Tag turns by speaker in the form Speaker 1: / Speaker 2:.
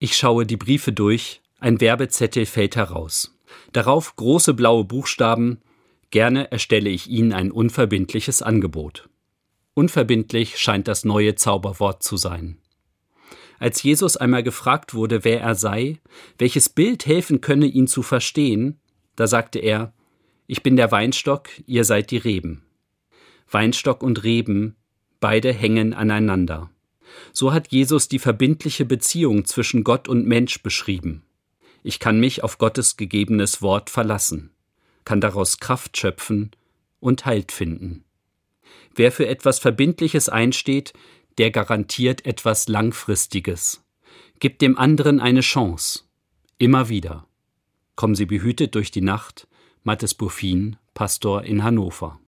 Speaker 1: Ich schaue die Briefe durch, ein Werbezettel fällt heraus. Darauf große blaue Buchstaben Gerne erstelle ich Ihnen ein unverbindliches Angebot. Unverbindlich scheint das neue Zauberwort zu sein. Als Jesus einmal gefragt wurde, wer er sei, welches Bild helfen könne, ihn zu verstehen, da sagte er, ich bin der Weinstock, ihr seid die Reben. Weinstock und Reben, beide hängen aneinander. So hat Jesus die verbindliche Beziehung zwischen Gott und Mensch beschrieben. Ich kann mich auf Gottes gegebenes Wort verlassen kann daraus Kraft schöpfen und Halt finden. Wer für etwas Verbindliches einsteht, der garantiert etwas Langfristiges. Gibt dem anderen eine Chance. Immer wieder. Kommen Sie behütet durch die Nacht. Mattes Buffin, Pastor in Hannover.